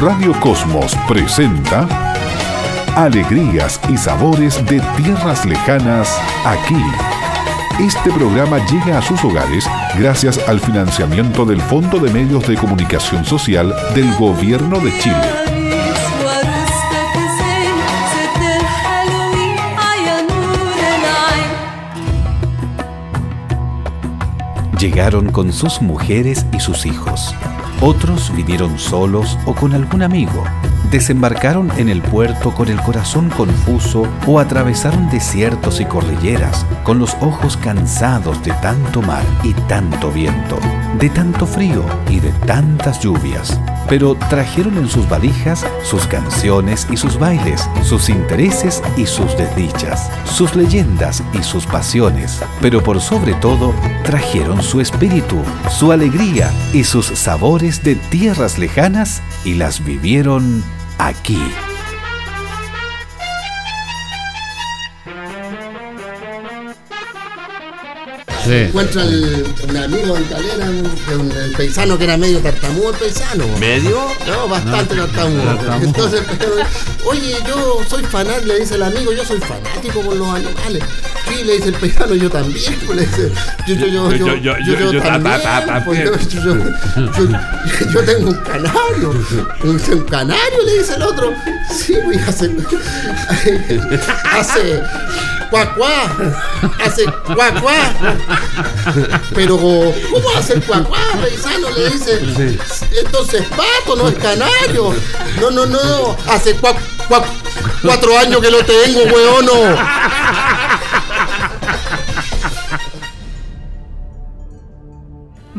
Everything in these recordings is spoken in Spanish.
Radio Cosmos presenta Alegrías y sabores de tierras lejanas aquí. Este programa llega a sus hogares gracias al financiamiento del Fondo de Medios de Comunicación Social del Gobierno de Chile. Llegaron con sus mujeres y sus hijos. Otros vinieron solos o con algún amigo. Desembarcaron en el puerto con el corazón confuso o atravesaron desiertos y cordilleras con los ojos cansados de tanto mar y tanto viento, de tanto frío y de tantas lluvias pero trajeron en sus valijas sus canciones y sus bailes, sus intereses y sus desdichas, sus leyendas y sus pasiones, pero por sobre todo trajeron su espíritu, su alegría y sus sabores de tierras lejanas y las vivieron aquí. Encuentra el, un amigo en calera, el paisano que era medio tartamudo, el paisano. ¿Medio? No, bastante tartamudo. Entonces, oye, yo soy fanático, le dice el amigo, yo soy fanático con los animales. Sí, le dice el paisano, yo también, pues le dice, yo, yo, yo, yo, yo, yo, yo, también, yo, tengo un canario, un, un, canario, le dice el otro. Sí, pues hace, hace cuacuá, hace cuacuá. Pero, ¿cómo hace el cuacuá, paisano? Le dice, entonces pato, no es canario. No, no, no, hace cuac, cuac, cuatro años que lo tengo, weón.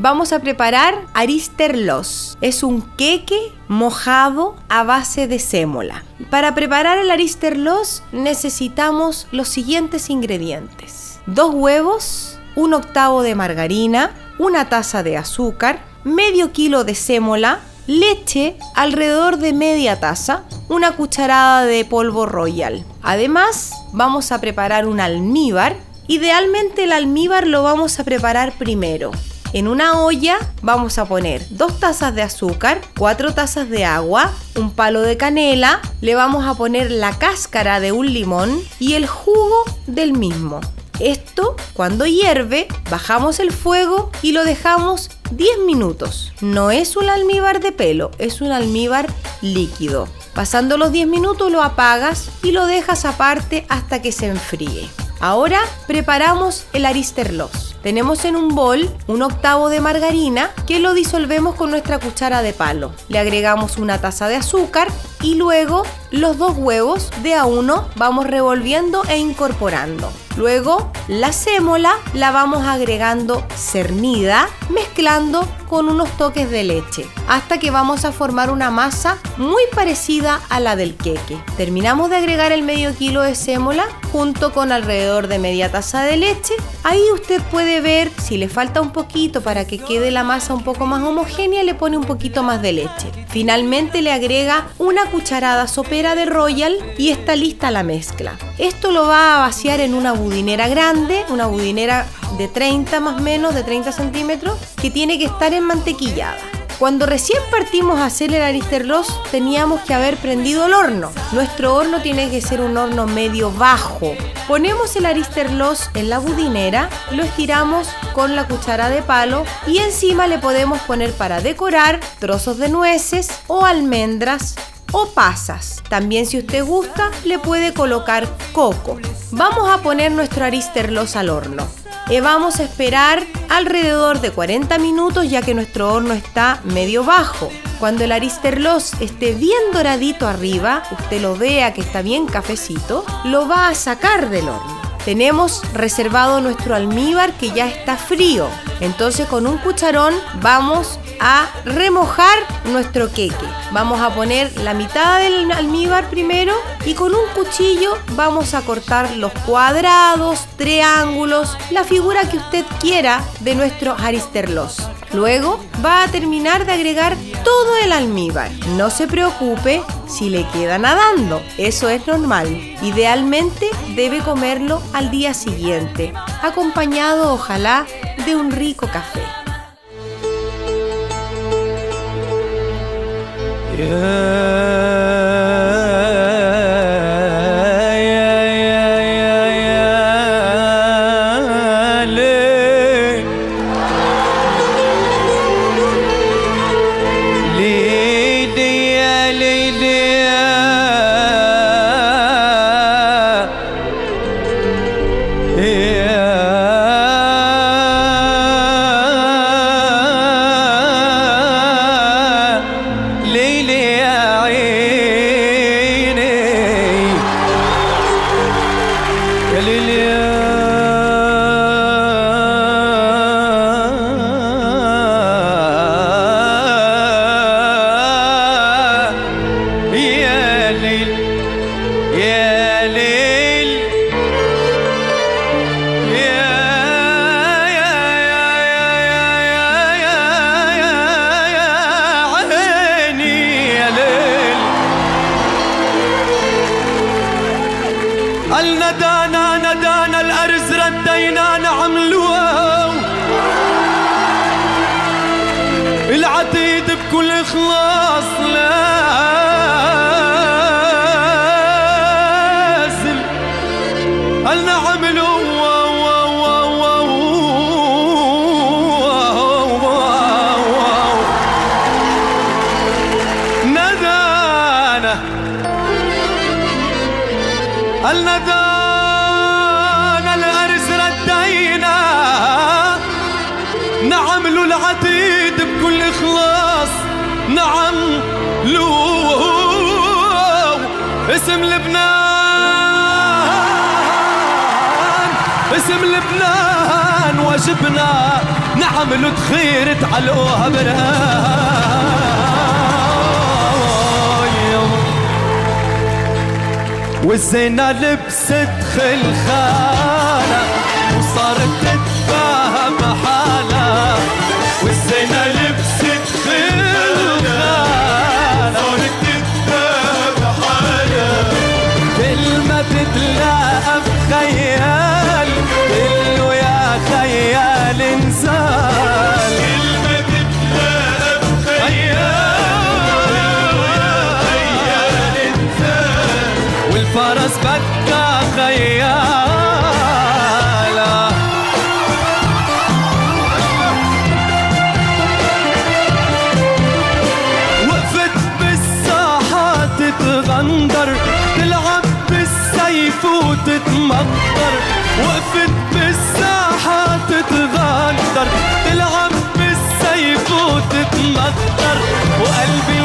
Vamos a preparar aristerlos. Es un queque mojado a base de sémola. Para preparar el aristerlos necesitamos los siguientes ingredientes. Dos huevos, un octavo de margarina, una taza de azúcar, medio kilo de sémola, leche alrededor de media taza, una cucharada de polvo royal. Además, vamos a preparar un almíbar. Idealmente el almíbar lo vamos a preparar primero. En una olla vamos a poner dos tazas de azúcar, cuatro tazas de agua, un palo de canela, le vamos a poner la cáscara de un limón y el jugo del mismo. Esto, cuando hierve, bajamos el fuego y lo dejamos 10 minutos. No es un almíbar de pelo, es un almíbar líquido. Pasando los 10 minutos lo apagas y lo dejas aparte hasta que se enfríe. Ahora preparamos el aristerlos. Tenemos en un bol un octavo de margarina que lo disolvemos con nuestra cuchara de palo. Le agregamos una taza de azúcar y luego los dos huevos de a uno vamos revolviendo e incorporando. Luego la sémola la vamos agregando cernida, mezclando con unos toques de leche, hasta que vamos a formar una masa muy parecida a la del queque. Terminamos de agregar el medio kilo de sémola junto con alrededor de media taza de leche. Ahí usted puede ver si le falta un poquito para que quede la masa un poco más homogénea, le pone un poquito más de leche. Finalmente le agrega una cucharada sopera de royal y está lista la mezcla. Esto lo va a vaciar en una budinera grande, una budinera de 30 más o menos, de 30 centímetros, que tiene que estar en mantequillada. Cuando recién partimos a hacer el aristerlos teníamos que haber prendido el horno. Nuestro horno tiene que ser un horno medio bajo. Ponemos el aristerlos en la budinera, lo estiramos con la cuchara de palo y encima le podemos poner para decorar trozos de nueces o almendras o pasas. También si usted gusta le puede colocar coco. Vamos a poner nuestro aristerlos al horno. Eh, vamos a esperar alrededor de 40 minutos ya que nuestro horno está medio bajo. Cuando el aristerlos esté bien doradito arriba, usted lo vea que está bien cafecito, lo va a sacar del horno. Tenemos reservado nuestro almíbar que ya está frío. Entonces con un cucharón vamos a remojar nuestro queque. Vamos a poner la mitad del almíbar primero y con un cuchillo vamos a cortar los cuadrados, triángulos, la figura que usted quiera de nuestro aristerlos. Luego va a terminar de agregar todo el almíbar. No se preocupe si le queda nadando, eso es normal. Idealmente debe comerlo al día siguiente, acompañado ojalá de un rico café. الندان الأرز ردينا. نعم له بكل إخلاص. نعم له اسم لبنان. اسم لبنان واجبنا نعم له تخير تعلقوها والزينة لبست خلخالة وتتمطر وقفت بالساحة تتغندر تلعب بالسيف وتتمطر وقلبي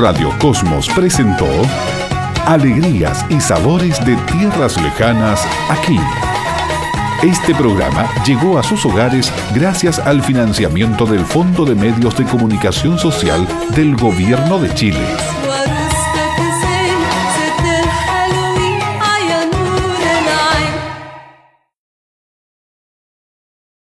Radio Cosmos presentó Alegrías y Sabores de Tierras Lejanas aquí. Este programa llegó a sus hogares gracias al financiamiento del Fondo de Medios de Comunicación Social del Gobierno de Chile.